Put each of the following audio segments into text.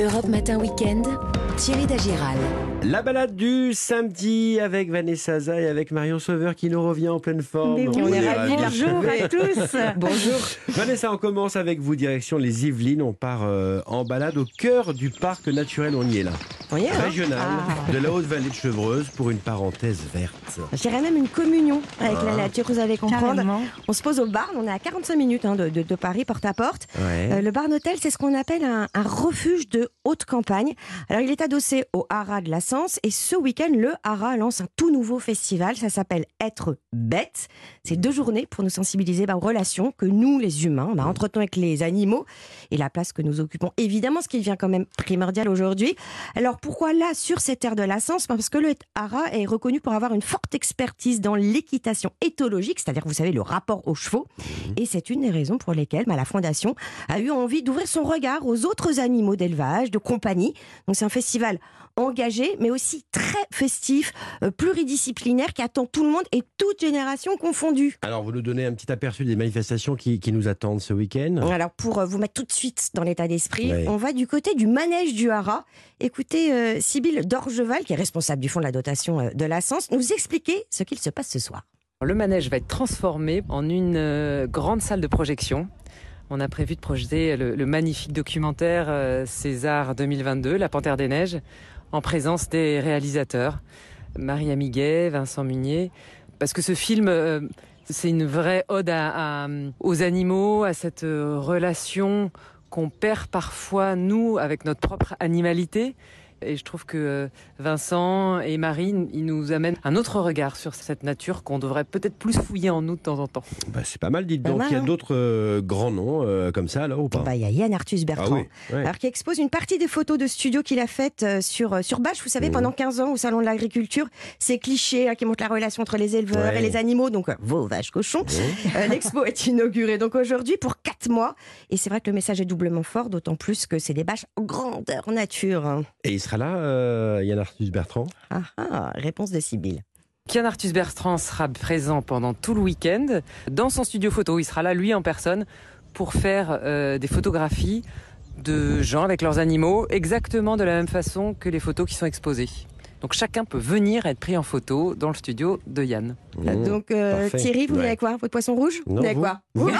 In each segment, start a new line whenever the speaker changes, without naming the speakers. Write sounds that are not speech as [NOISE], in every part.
Europe Matin Weekend, Thierry Dagiral.
La balade du samedi avec Vanessa Zah et avec Marion Sauveur qui nous revient en pleine forme.
Mais oui,
On est
ravis de la
ravis.
Bonjour à tous. [LAUGHS]
Bonjour.
Vanessa, on commence avec vous, direction les Yvelines. On part euh, en balade au cœur du parc naturel. On y est là.
On y est, hein
Régional
Ah.
de la Haute-Vallée de Chevreuse pour une parenthèse verte.
Je dirais même une communion avec la nature, vous allez comprendre.
Carrément.
On se pose au Barn, on est à 45 minutes hein, de, de- de Paris, porte à porte.
Ouais.
Euh, le Barn Hotel, c'est ce qu'on appelle un, un refuge de haute campagne. Alors, il est adossé au Haras de la Sens et ce week-end, le Haras lance un tout nouveau festival. Ça s'appelle Être bête. C'est deux journées pour nous sensibiliser bah, aux relations que nous, les humains, bah, entretenons avec les animaux et la place que nous occupons. Évidemment, ce qui devient quand même primordial aujourd'hui. Alors, pourquoi là, sur cette terre de la Sens Bah, Parce que le Haras est reconnu pour avoir une forte expertise dans l'équitation éthologique, c'est-à-dire, vous savez, le rapport aux chevaux. Et c'est une des raisons pour lesquelles bah, la Fondation a eu envie d'ouvrir son regard aux autres animaux d'élevage, de compagnie. Donc c'est un festival engagé, mais aussi très festif, euh, pluridisciplinaire, qui attend tout le monde et toute génération confondue.
Alors, vous nous donnez un petit aperçu des manifestations qui, qui nous attendent ce week-end.
Alors pour euh, vous mettre tout de suite dans l'état d'esprit,
Ouais.
on va du côté du manège du Haras. Écoutez euh, Sybille Dorgeval, qui est responsable du fonds de la dotation euh, de la Sens, nous expliquer ce qu'il se passe ce soir.
Le manège va être transformé en une euh, grande salle de projection. On a prévu de projeter le, le magnifique documentaire euh, César 2022, La Panthère des Neiges, en présence des réalisateurs, Marie Amiguet, Vincent Munier, parce que ce film, euh, c'est une vraie ode aux animaux, à cette euh, relation qu'on perd parfois, nous, avec notre propre animalité. Et je trouve que euh, Vincent et Marie, ils nous amènent un autre regard sur cette nature qu'on devrait peut-être plus fouiller en nous de temps en temps.
Bah, c'est pas mal, dites donc.
mal,
Il y a
hein.
d'autres euh, grands noms euh, comme ça, alors ou pas?
Bah, Il y a Yann Arthus
Ah
Bertrand.
oui, ouais.
Alors, qui expose une partie des photos de studio qu'il a faites euh, sur, euh, sur Bâche, vous savez,
Mhm.
pendant 15 ans au Salon de l'Agriculture. Ces clichés hein, qui montrent la relation entre les éleveurs
Ouais.
et les animaux, donc euh, vos vaches cochons. Euh, L'expo est inaugurée donc aujourd'hui pour 4 mois. Et c'est vrai que le message est doublement fort, d'autant plus que c'est des bâches en grandeur nature. hein.
Et il sera là, euh, Yann Arthus Bertrand
Ah ah, réponse de Sybille.
Kian Arthus Bertrand sera présent pendant tout le week-end dans son studio photo. Il sera là, lui, en personne, pour faire euh, des photographies de gens avec leurs animaux, exactement de la même façon que les photos qui sont exposées. Donc chacun peut venir être pris en photo dans le studio de Yann.
Mmh.
Donc euh. Thierry, vous
Ouais.
avez quoi? Votre poisson rouge?
Non,
Vous
vous
quoi? Vous [LAUGHS]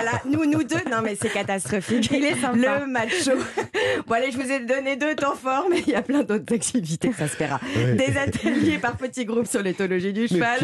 Oh Nous, nous deux Non mais c'est catastrophique.
Il est sympa.
Le macho. [LAUGHS] Bon allez, je vous ai donné deux temps forts, mais il y a plein d'autres activités, ça se paiera.
Ouais.
Des ateliers par petits groupes sur l'éthologie du cheval.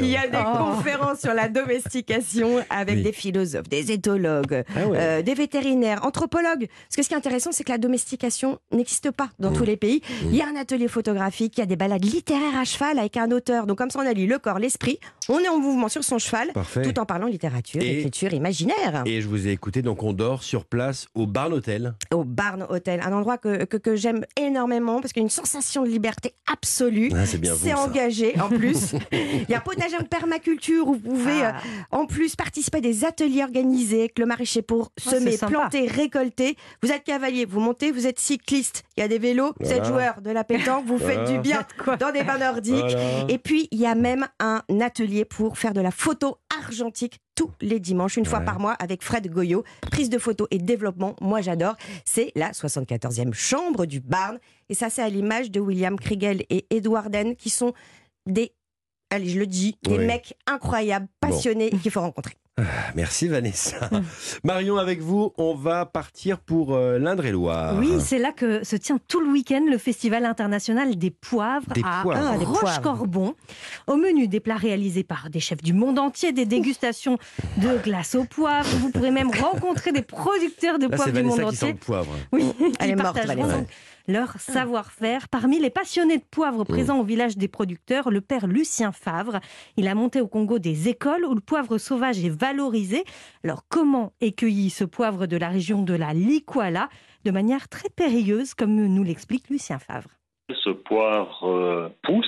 Il y a des
Oh.
conférences sur la domestication avec
Oui.
des philosophes, des éthologues,
Ah ouais.
euh, des vétérinaires, anthropologues. Parce que ce qui est intéressant, c'est que la domestication n'existe pas dans
Mmh.
tous les pays. Il y a un atelier photographique, il y a des balades littéraires à cheval avec un auteur. Donc comme ça, on allie le corps, l'esprit. On est en mouvement sur son cheval,
Parfait.
tout en parlant littérature,
Et-
écriture, imaginaire.
Et je vous ai écouté, donc on dort sur place au Barn Hotel.
Au Barn Hotel, un endroit que, que, que j'aime énormément parce qu'il y a une sensation de liberté absolue.
Ah, c'est bien
C'est engagé en plus. [LAUGHS] Il y a un potager en permaculture où vous pouvez
Ah.
euh, en plus participer à des ateliers organisés avec le maraîcher pour
c'est
semer, planter, récolter. Vous êtes cavalier, vous montez, vous êtes cycliste. Il y a des vélos, vous êtes
Voilà.
joueur de la pétanque, vous faites
Voilà.
Du bien [LAUGHS] dans des bains nordiques.
Voilà.
Et puis, il y a même un atelier pour faire de la photo argentique tous les dimanches, une fois par mois, avec Fred Goyot. Prise de photo et développement, moi j'adore. C'est la 74e chambre du Barn. Et ça, c'est à l'image de William Kriegel et Edward Den, qui sont des, allez, je le dis, des
Oui.
mecs incroyables, passionnés, qu'il faut rencontrer. [SIGHS]
Merci Vanessa. [LAUGHS] Marion, avec vous, on va partir pour euh, l'Indre-et-Loire.
Oui, c'est là que se tient tout le week-end le Festival international des poivres
Des
à
poivres.
Ah, poivres.
Roche-Corbon. Au menu, des plats réalisés par des chefs du monde entier, des dégustations de glace au poivre. Vous pourrez même [LAUGHS] rencontrer des producteurs de
Là, c'est
poivre du monde
qui sent
entier.
le poivre.
Oui,
Elle
qui
est morte, Vanessa.
Leur savoir-faire. Parmi les passionnés de poivre présents au village des producteurs, le père Lucien Favre. Il a monté au Congo des écoles où le poivre sauvage est valorisé. Alors, comment est cueilli ce poivre de la région de la Likwala De manière très périlleuse, comme nous l'explique Lucien Favre?
Ce poivre euh, pousse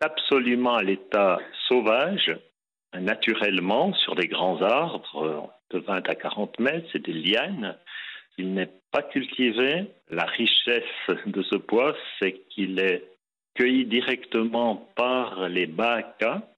absolument à l'état sauvage, naturellement, sur des grands arbres euh, de 20 à 40 mètres, c'est des lianes. Il n'est pas cultivé. La richesse de ce poivre, c'est qu'il est cueilli directement par les Baka,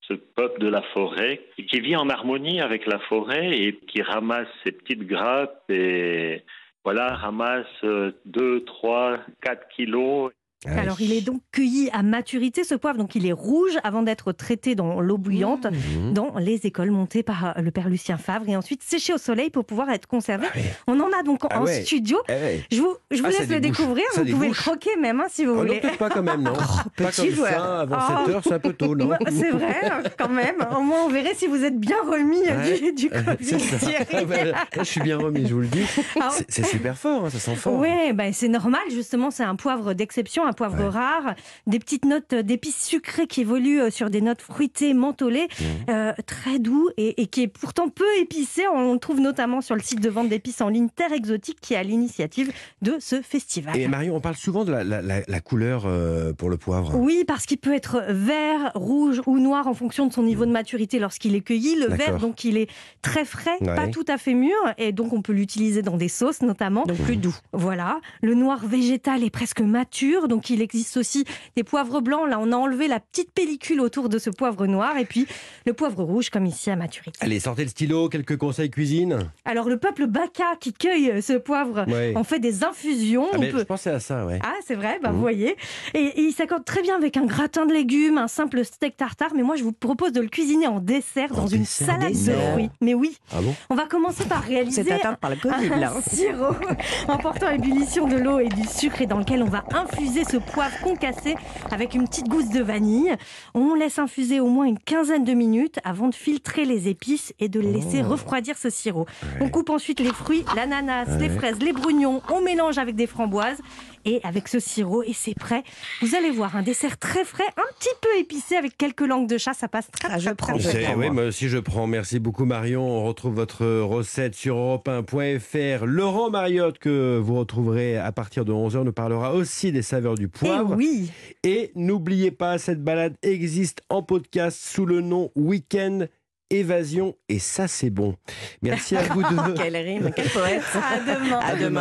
ce peuple de la forêt, qui vit en harmonie avec la forêt et qui ramasse ces petites grappes et voilà, ramasse 2, 3, 4 kilos
Ah oui.
Alors, il est donc cueilli à maturité, ce poivre. Donc, il est rouge avant d'être traité dans l'eau bouillante
Mhm.
dans les écoles montées par euh, le père Lucien Favre et ensuite séché au soleil pour pouvoir être conservé.
Ah oui.
On en a donc
Ah
en
ouais.
studio.
Eh ouais.
Je vous, je vous
Ah, ça
laisse le découvrir.
Ça
vous pouvez le croquer même hein, si vous
non,
voulez.
peut-être pas quand même, non. [LAUGHS] pas
petit
comme
joueur.
ça, avant
Oh.
7 heures, c'est un peu tôt, non [LAUGHS]
C'est vrai, quand même. Au moins, on verrait si vous êtes bien remis euh,
Ouais.
du, du Covid.
Bah, je suis bien remis, je vous le dis. C'est- super fort, hein, ça sent fort.
Ouais, ben c'est normal, justement, c'est un poivre d'exception, un poivre
Ouais.
rare, des petites notes d'épices sucrées qui évoluent euh, sur des notes fruitées, mentholées,
Mmh.
euh, très doux et, et qui est pourtant peu épicé. On le trouve notamment sur le site de vente d'épices en ligne Terre Exotique qui est à l'initiative de ce festival.
Et Marion, on parle souvent de la, la- la- la couleur euh, pour le poivre.
Oui, parce qu'il peut être vert, rouge ou noir en fonction de son niveau de maturité lorsqu'il est cueilli. Le vert, donc, il est très frais,
Ouais.
pas tout à fait mûr, et donc on peut l'utiliser dans des sauces notamment.
Donc plus doux.
Voilà. Le noir végétal est presque mature, donc il existe aussi des poivres blancs. Là, on a enlevé la petite pellicule autour de ce poivre noir, et puis le poivre rouge, comme ici à maturité.
Allez, sortez le stylo, quelques conseils cuisine.
Alors, le peuple Baka qui cueille ce poivre
Ouais.
en fait des infusions.
Ah,
on
mais
peut...
Je pensais à ça, ouais.
Ah, c'est vrai, bah,
Mhm.
vous voyez. Et, et il s'accorde très bien avec un gratin de légumes, un simple steak tartare. Mais moi, je vous propose de le cuisiner en dessert
En
dans une salade de fruits. Mais oui,
Ah bon?
On va commencer par
C'est
réaliser
atteint par le Covid, là.
un [LAUGHS] sirop en portant à ébullition de l'eau et du sucre et dans lequel on va infuser ce poivre concassé avec une petite gousse de vanille. On laisse infuser au moins une quinzaine de minutes avant de filtrer les épices et de laisser
Oh.
refroidir ce sirop.
Ouais.
On coupe ensuite les fruits, l'ananas, les fraises, les brugnons, on mélange avec des framboises et avec ce sirop et c'est prêt. Vous allez voir un dessert très frais, un petit peu épicé avec quelques langues de chat, ça passe très
Ah, je
très,
prends.
très
Je prends,
oui, moi. aussi je prends. Merci beaucoup Marion. On retrouve votre recette sur europe1.fr. Laurent Mariotte, que vous retrouverez à partir de 11h, nous parlera aussi des saveurs du
Et
poivre.
Eh oui,
Et n'oubliez pas, cette balade existe en podcast sous le nom Week-end Évasion. Et ça, c'est bon. Merci à vous deux. [LAUGHS]
Quelle rime, quel poète.
à demain.
À demain.